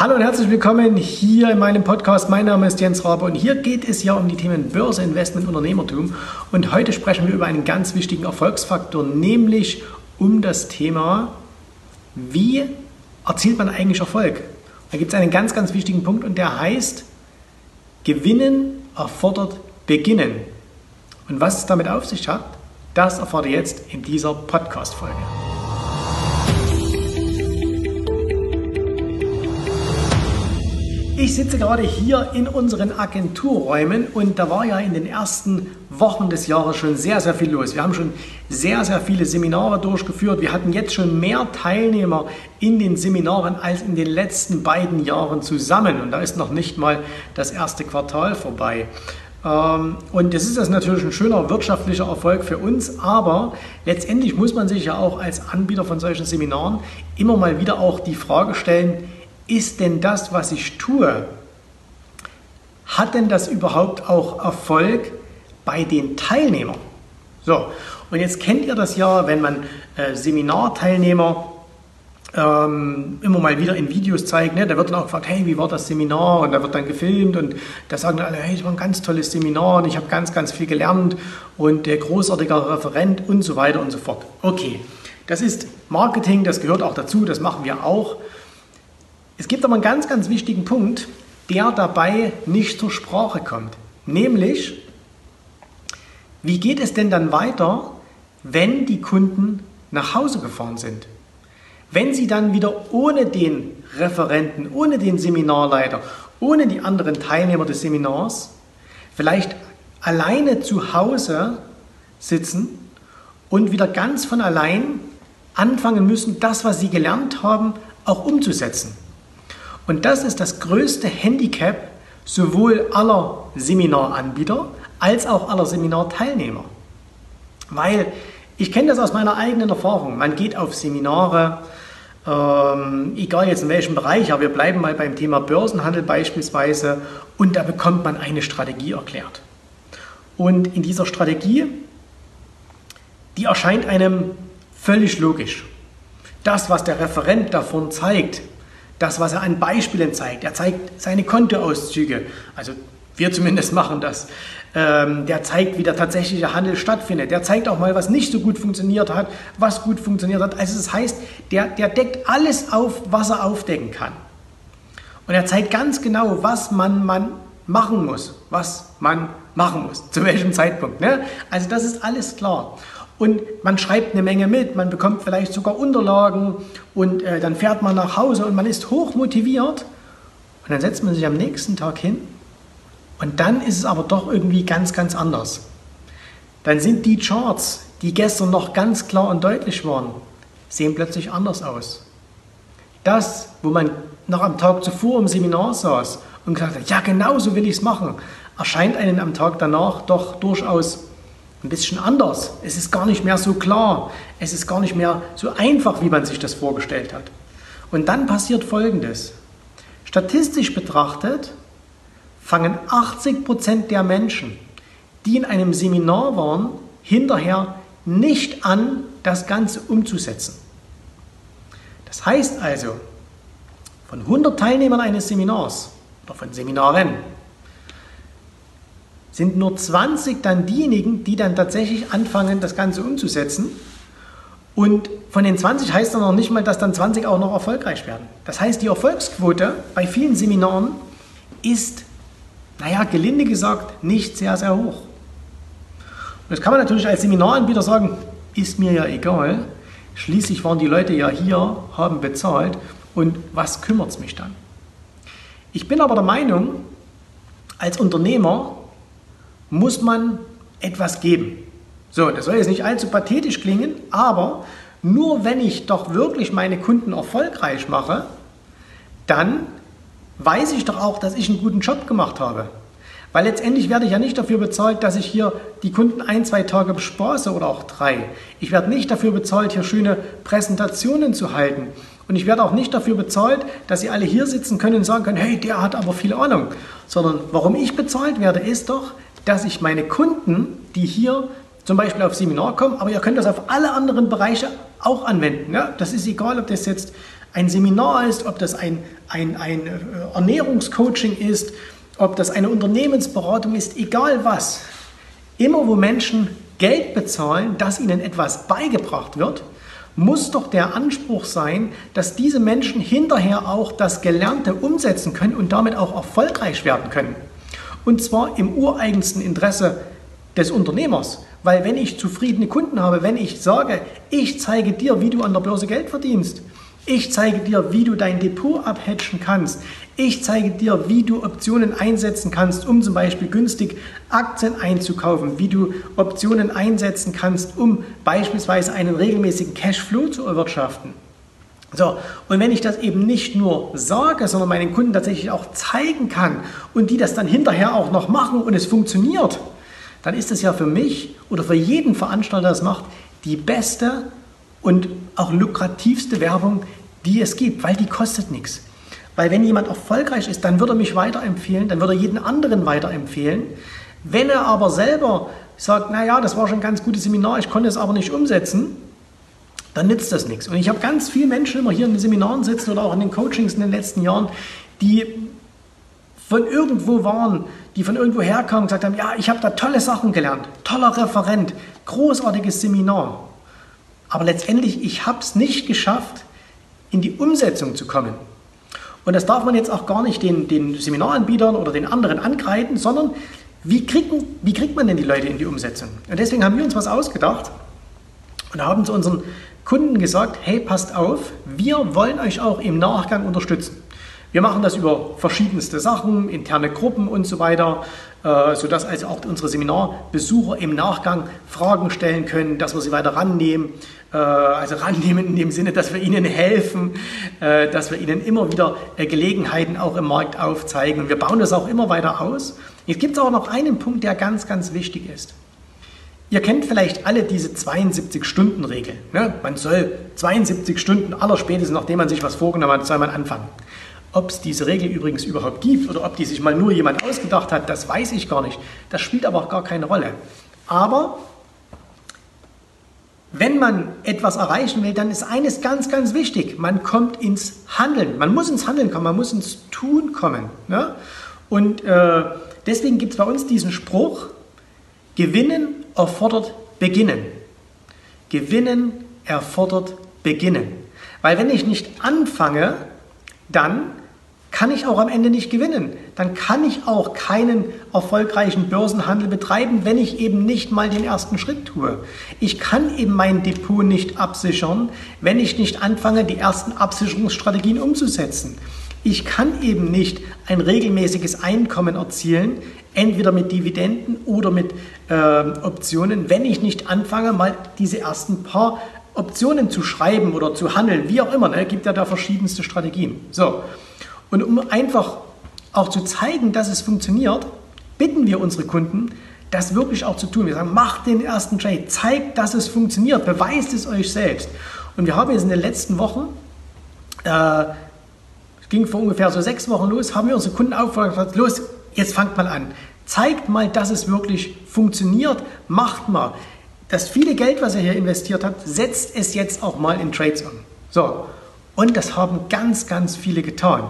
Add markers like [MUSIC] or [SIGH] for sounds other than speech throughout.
Hallo und herzlich willkommen hier in meinem Podcast. Mein Name ist Jens Rabe und hier geht es ja um die Themen Börse, Investment, Unternehmertum. Und heute sprechen wir über einen ganz wichtigen Erfolgsfaktor, nämlich um das Thema, wie erzielt man eigentlich Erfolg? Da gibt es einen ganz, ganz wichtigen Punkt und der heißt, Gewinnen erfordert Beginnen. Und was es damit auf sich hat, das erfahrt ihr jetzt in dieser Podcast-Folge. Ich sitze gerade hier in unseren Agenturräumen und da war ja in den ersten Wochen des Jahres schon sehr, sehr viel los. Wir haben schon sehr, sehr viele Seminare durchgeführt. Wir hatten jetzt schon mehr Teilnehmer in den Seminaren als in den letzten beiden Jahren zusammen. Und da ist noch nicht mal das erste Quartal vorbei. Ähm, und das ist das natürlich ein schöner wirtschaftlicher Erfolg für uns, aber letztendlich muss man sich ja auch als Anbieter von solchen Seminaren immer mal wieder auch die Frage stellen, ist denn das, was ich tue, hat denn das überhaupt auch Erfolg bei den Teilnehmern? So, und jetzt kennt ihr das ja, wenn man äh, Seminarteilnehmer ähm, immer mal wieder in Videos zeigt, ne? da wird dann auch gefragt, hey, wie war das Seminar? Und da wird dann gefilmt und da sagen alle, hey, es war ein ganz tolles Seminar und ich habe ganz, ganz viel gelernt und der großartige Referent und so weiter und so fort. Okay, das ist Marketing, das gehört auch dazu, das machen wir auch. Es gibt aber einen ganz, ganz wichtigen Punkt, der dabei nicht zur Sprache kommt. Nämlich, wie geht es denn dann weiter, wenn die Kunden nach Hause gefahren sind? Wenn sie dann wieder ohne den Referenten, ohne den Seminarleiter, ohne die anderen Teilnehmer des Seminars vielleicht alleine zu Hause sitzen und wieder ganz von allein anfangen müssen, das, was sie gelernt haben, auch umzusetzen. Und das ist das größte Handicap sowohl aller Seminaranbieter als auch aller Seminarteilnehmer. Weil ich kenne das aus meiner eigenen Erfahrung. Man geht auf Seminare, ähm, egal jetzt in welchem Bereich, aber wir bleiben mal beim Thema Börsenhandel beispielsweise, und da bekommt man eine Strategie erklärt. Und in dieser Strategie, die erscheint einem völlig logisch. Das, was der Referent davon zeigt, das, was er an Beispielen zeigt. Er zeigt seine Kontoauszüge, also wir zumindest machen das. Ähm, der zeigt, wie der tatsächliche Handel stattfindet. Der zeigt auch mal, was nicht so gut funktioniert hat, was gut funktioniert hat. Also das heißt, der, der deckt alles auf, was er aufdecken kann. Und er zeigt ganz genau, was man, man machen muss, was man machen muss, zu welchem Zeitpunkt. Ne? Also das ist alles klar und man schreibt eine Menge mit, man bekommt vielleicht sogar Unterlagen und äh, dann fährt man nach Hause und man ist hoch motiviert und dann setzt man sich am nächsten Tag hin und dann ist es aber doch irgendwie ganz, ganz anders. Dann sind die Charts, die gestern noch ganz klar und deutlich waren, sehen plötzlich anders aus. Das, wo man noch am Tag zuvor im Seminar saß und gesagt hat, ja genau so will ich es machen, erscheint einem am Tag danach doch durchaus ein bisschen anders. Es ist gar nicht mehr so klar. Es ist gar nicht mehr so einfach, wie man sich das vorgestellt hat. Und dann passiert Folgendes. Statistisch betrachtet fangen 80 Prozent der Menschen, die in einem Seminar waren, hinterher nicht an, das Ganze umzusetzen. Das heißt also, von 100 Teilnehmern eines Seminars oder von Seminaren sind nur 20 dann diejenigen, die dann tatsächlich anfangen, das Ganze umzusetzen. Und von den 20 heißt dann noch nicht mal, dass dann 20 auch noch erfolgreich werden. Das heißt, die Erfolgsquote bei vielen Seminaren ist, naja, gelinde gesagt, nicht sehr, sehr hoch. Und das kann man natürlich als Seminaranbieter sagen, ist mir ja egal. Schließlich waren die Leute ja hier, haben bezahlt und was kümmert es mich dann? Ich bin aber der Meinung, als Unternehmer muss man etwas geben. So, das soll jetzt nicht allzu pathetisch klingen, aber nur wenn ich doch wirklich meine Kunden erfolgreich mache, dann weiß ich doch auch, dass ich einen guten Job gemacht habe. Weil letztendlich werde ich ja nicht dafür bezahlt, dass ich hier die Kunden ein, zwei Tage bespaße oder auch drei. Ich werde nicht dafür bezahlt, hier schöne Präsentationen zu halten. Und ich werde auch nicht dafür bezahlt, dass sie alle hier sitzen können und sagen können, hey, der hat aber viel Ahnung. Sondern warum ich bezahlt werde, ist doch, dass ich meine Kunden, die hier zum Beispiel auf Seminar kommen, aber ihr könnt das auf alle anderen Bereiche auch anwenden. Ja? Das ist egal, ob das jetzt ein Seminar ist, ob das ein, ein, ein äh, Ernährungscoaching ist, ob das eine Unternehmensberatung ist, egal was. Immer wo Menschen Geld bezahlen, dass ihnen etwas beigebracht wird, muss doch der Anspruch sein, dass diese Menschen hinterher auch das Gelernte umsetzen können und damit auch erfolgreich werden können. Und zwar im ureigensten Interesse des Unternehmers. Weil wenn ich zufriedene Kunden habe, wenn ich sage, ich zeige dir, wie du an der Börse Geld verdienst, ich zeige dir, wie du dein Depot abhatchen kannst, ich zeige dir, wie du Optionen einsetzen kannst, um zum Beispiel günstig Aktien einzukaufen, wie du Optionen einsetzen kannst, um beispielsweise einen regelmäßigen Cashflow zu erwirtschaften. So, und wenn ich das eben nicht nur sage, sondern meinen Kunden tatsächlich auch zeigen kann und die das dann hinterher auch noch machen und es funktioniert, dann ist es ja für mich oder für jeden Veranstalter, der das macht, die beste und auch lukrativste Werbung, die es gibt, weil die kostet nichts. Weil wenn jemand erfolgreich ist, dann würde er mich weiterempfehlen, dann würde er jeden anderen weiterempfehlen. Wenn er aber selber sagt, naja, das war schon ein ganz gutes Seminar, ich konnte es aber nicht umsetzen, dann nützt das nichts. Und ich habe ganz viele Menschen immer hier in den Seminaren sitzen oder auch in den Coachings in den letzten Jahren, die von irgendwo waren, die von irgendwo herkamen und gesagt haben, ja, ich habe da tolle Sachen gelernt, toller Referent, großartiges Seminar. Aber letztendlich, ich habe es nicht geschafft, in die Umsetzung zu kommen. Und das darf man jetzt auch gar nicht den, den Seminaranbietern oder den anderen angreifen, sondern wie, kriegen, wie kriegt man denn die Leute in die Umsetzung? Und deswegen haben wir uns was ausgedacht und haben zu unseren Kunden gesagt, hey, passt auf, wir wollen euch auch im Nachgang unterstützen. Wir machen das über verschiedenste Sachen, interne Gruppen und so weiter, äh, sodass also auch unsere Seminarbesucher im Nachgang Fragen stellen können, dass wir sie weiter rannehmen. Äh, also rannehmen in dem Sinne, dass wir ihnen helfen, äh, dass wir ihnen immer wieder Gelegenheiten auch im Markt aufzeigen. Wir bauen das auch immer weiter aus. Jetzt gibt es aber noch einen Punkt, der ganz, ganz wichtig ist. Ihr kennt vielleicht alle diese 72-Stunden-Regel. Ne? Man soll 72 Stunden aller spätestens, nachdem man sich was vorgenommen hat, soll man anfangen. Ob es diese Regel übrigens überhaupt gibt oder ob die sich mal nur jemand ausgedacht hat, das weiß ich gar nicht. Das spielt aber auch gar keine Rolle. Aber wenn man etwas erreichen will, dann ist eines ganz, ganz wichtig. Man kommt ins Handeln. Man muss ins Handeln kommen, man muss ins Tun kommen. Ne? Und äh, deswegen gibt es bei uns diesen Spruch, Gewinnen erfordert Beginnen. Gewinnen erfordert Beginnen. Weil wenn ich nicht anfange, dann kann ich auch am Ende nicht gewinnen. Dann kann ich auch keinen erfolgreichen Börsenhandel betreiben, wenn ich eben nicht mal den ersten Schritt tue. Ich kann eben mein Depot nicht absichern, wenn ich nicht anfange, die ersten Absicherungsstrategien umzusetzen. Ich kann eben nicht ein regelmäßiges Einkommen erzielen, entweder mit Dividenden oder mit äh, Optionen, wenn ich nicht anfange, mal diese ersten paar Optionen zu schreiben oder zu handeln, wie auch immer. Ne? gibt ja da verschiedenste Strategien. So. Und um einfach auch zu zeigen, dass es funktioniert, bitten wir unsere Kunden, das wirklich auch zu tun. Wir sagen, macht den ersten Trade, zeigt, dass es funktioniert, beweist es euch selbst. Und wir haben jetzt in den letzten Wochen, äh, es ging vor ungefähr so sechs Wochen los, haben wir unsere Kunden aufgefordert, los, jetzt fangt mal an. Zeigt mal, dass es wirklich funktioniert, macht mal. Das viele Geld, was er hier investiert hat, setzt es jetzt auch mal in Trades um. So, und das haben ganz, ganz viele getan.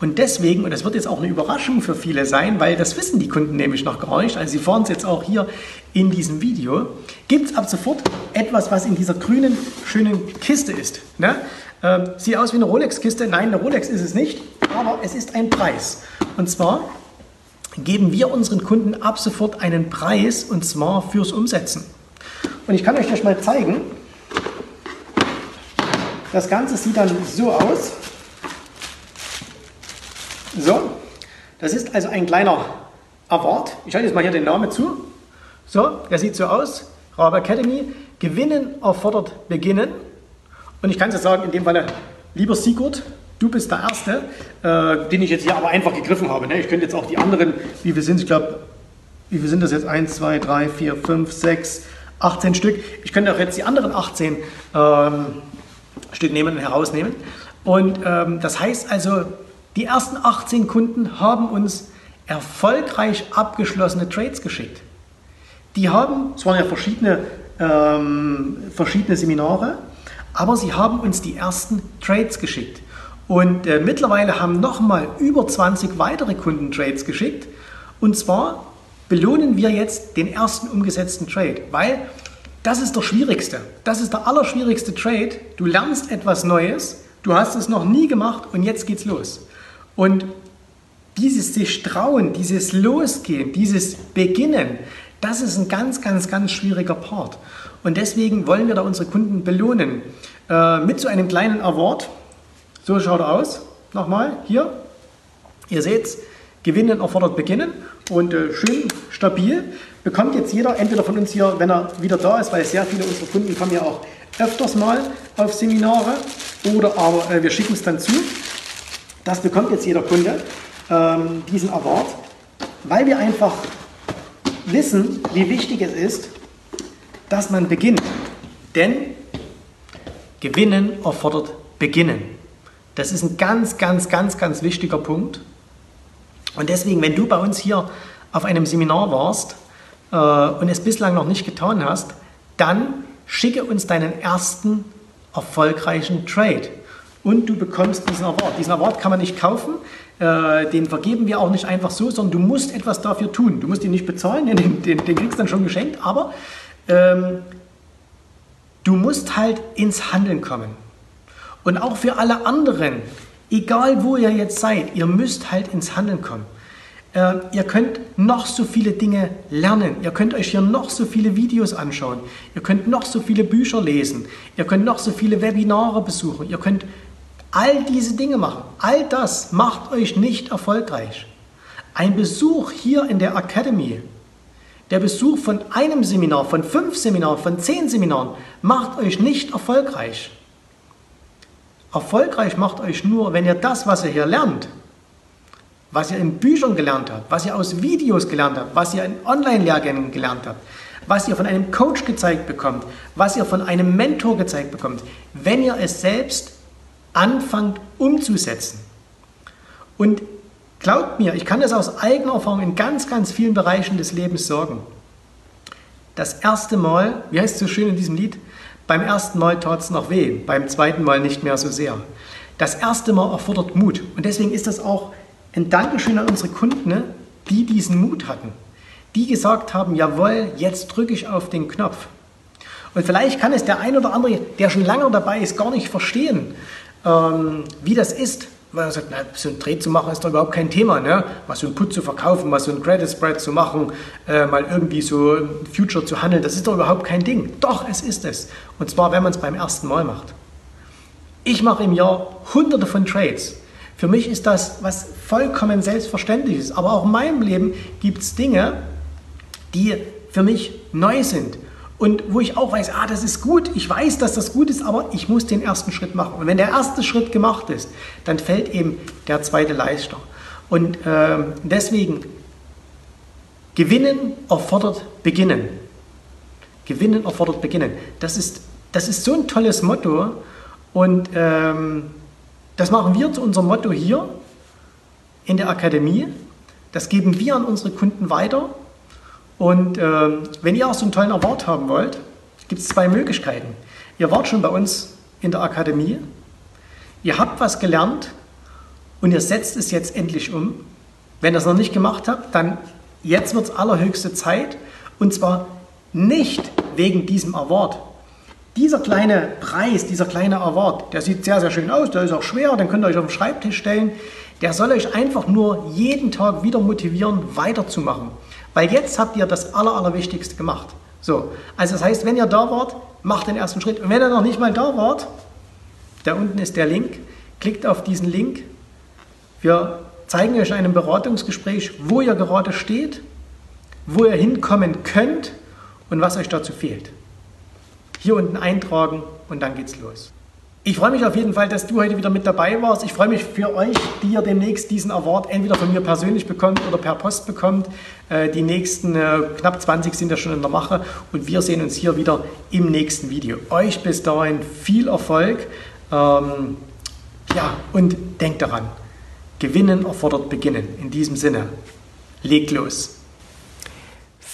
Und deswegen, und das wird jetzt auch eine Überraschung für viele sein, weil das wissen die Kunden nämlich noch gar nicht, also sie fahren es jetzt auch hier in diesem Video, gibt es ab sofort etwas, was in dieser grünen, schönen Kiste ist. Ne? Ähm, sieht aus wie eine Rolex-Kiste. Nein, eine Rolex ist es nicht, aber es ist ein Preis. Und zwar geben wir unseren Kunden ab sofort einen Preis, und zwar fürs Umsetzen. Und ich kann euch das mal zeigen. Das Ganze sieht dann so aus. So, das ist also ein kleiner Award. Ich halte jetzt mal hier den Namen zu. So, der sieht so aus. Rabe Academy. Gewinnen erfordert Beginnen. Und ich kann es sagen, in dem Falle, lieber Sigurd, du bist der Erste, äh, den ich jetzt hier aber einfach gegriffen habe. Ne? Ich könnte jetzt auch die anderen, wie wir sind, ich glaube, wie viel sind das jetzt? 1, 2, 3, 4, 5, 6, 18 Stück. Ich könnte auch jetzt die anderen 18 ähm, Stück nehmen und herausnehmen. Und ähm, das heißt also, die ersten 18 Kunden haben uns erfolgreich abgeschlossene Trades geschickt. Die haben, es waren ja verschiedene, ähm, verschiedene Seminare, aber sie haben uns die ersten Trades geschickt. Und äh, mittlerweile haben nochmal über 20 weitere Kunden Trades geschickt. Und zwar belohnen wir jetzt den ersten umgesetzten Trade, weil das ist der schwierigste. Das ist der allerschwierigste Trade. Du lernst etwas Neues, du hast es noch nie gemacht und jetzt geht's los. Und dieses sich trauen, dieses Losgehen, dieses Beginnen, das ist ein ganz, ganz, ganz schwieriger Part. Und deswegen wollen wir da unsere Kunden belohnen. Äh, mit so einem kleinen Award. So schaut er aus. Nochmal, hier. Ihr seht Gewinnen erfordert Beginnen. Und äh, schön stabil bekommt jetzt jeder, entweder von uns hier, wenn er wieder da ist, weil sehr viele unserer Kunden kommen ja auch öfters mal auf Seminare, oder aber äh, wir schicken es dann zu. Das bekommt jetzt jeder Kunde, ähm, diesen Award, weil wir einfach wissen, wie wichtig es ist, dass man beginnt. Denn Gewinnen erfordert Beginnen. Das ist ein ganz, ganz, ganz, ganz wichtiger Punkt. Und deswegen, wenn du bei uns hier auf einem Seminar warst äh, und es bislang noch nicht getan hast, dann schicke uns deinen ersten erfolgreichen Trade. Und du bekommst diesen Award. Diesen Award kann man nicht kaufen, äh, den vergeben wir auch nicht einfach so, sondern du musst etwas dafür tun. Du musst ihn nicht bezahlen, [LAUGHS] den, den, den kriegst du dann schon geschenkt, aber ähm, du musst halt ins Handeln kommen. Und auch für alle anderen, egal wo ihr jetzt seid, ihr müsst halt ins Handeln kommen. Äh, ihr könnt noch so viele Dinge lernen. Ihr könnt euch hier noch so viele Videos anschauen. Ihr könnt noch so viele Bücher lesen. Ihr könnt noch so viele Webinare besuchen. Ihr könnt all diese Dinge machen. All das macht euch nicht erfolgreich. Ein Besuch hier in der Academy der Besuch von einem Seminar, von fünf Seminaren, von zehn Seminaren macht euch nicht erfolgreich. Erfolgreich macht euch nur, wenn ihr das, was ihr hier lernt, was ihr in Büchern gelernt habt, was ihr aus Videos gelernt habt, was ihr in Online-Lehrgängen gelernt habt, was ihr von einem Coach gezeigt bekommt, was ihr von einem Mentor gezeigt bekommt, wenn ihr es selbst anfangt umzusetzen. Und Glaubt mir, ich kann das aus eigener Erfahrung in ganz, ganz vielen Bereichen des Lebens sagen. Das erste Mal, wie heißt es so schön in diesem Lied? Beim ersten Mal tat es noch weh, beim zweiten Mal nicht mehr so sehr. Das erste Mal erfordert Mut. Und deswegen ist das auch ein Dankeschön an unsere Kunden, ne, die diesen Mut hatten. Die gesagt haben, jawohl, jetzt drücke ich auf den Knopf. Und vielleicht kann es der ein oder andere, der schon lange dabei ist, gar nicht verstehen, ähm, wie das ist, weil er sagt, na, so ein Trade zu machen ist doch überhaupt kein Thema. Ne? Mal so ein Put zu verkaufen, mal so ein Credit Spread zu machen, äh, mal irgendwie so ein Future zu handeln, das ist doch überhaupt kein Ding. Doch, es ist es. Und zwar, wenn man es beim ersten Mal macht. Ich mache im Jahr hunderte von Trades. Für mich ist das was vollkommen Selbstverständliches. Aber auch in meinem Leben gibt es Dinge, die für mich neu sind. Und wo ich auch weiß, ah, das ist gut, ich weiß, dass das gut ist, aber ich muss den ersten Schritt machen. Und wenn der erste Schritt gemacht ist, dann fällt eben der zweite leichter. Und äh, deswegen, gewinnen erfordert beginnen. Gewinnen erfordert beginnen. Das ist, das ist so ein tolles Motto. Und ähm, das machen wir zu unserem Motto hier in der Akademie. Das geben wir an unsere Kunden weiter. Und äh, wenn ihr auch so einen tollen Award haben wollt, gibt es zwei Möglichkeiten. Ihr wart schon bei uns in der Akademie, ihr habt was gelernt und ihr setzt es jetzt endlich um. Wenn ihr es noch nicht gemacht habt, dann jetzt wird es allerhöchste Zeit und zwar nicht wegen diesem Award. Dieser kleine Preis, dieser kleine Award, der sieht sehr, sehr schön aus, der ist auch schwer, den könnt ihr euch auf den Schreibtisch stellen. Der soll euch einfach nur jeden Tag wieder motivieren, weiterzumachen. Weil jetzt habt ihr das Aller, Allerwichtigste gemacht. So, also das heißt, wenn ihr da wart, macht den ersten Schritt. Und wenn ihr noch nicht mal da wart, da unten ist der Link, klickt auf diesen Link. Wir zeigen euch in einem Beratungsgespräch, wo ihr gerade steht, wo ihr hinkommen könnt und was euch dazu fehlt. Hier unten eintragen und dann geht's los. Ich freue mich auf jeden Fall, dass du heute wieder mit dabei warst. Ich freue mich für euch, die ihr demnächst diesen Award entweder von mir persönlich bekommt oder per Post bekommt. Äh, die nächsten äh, knapp 20 sind ja schon in der Mache und wir sehen uns hier wieder im nächsten Video. Euch bis dahin viel Erfolg. Ähm, ja, und denkt daran, gewinnen erfordert beginnen. In diesem Sinne, legt los.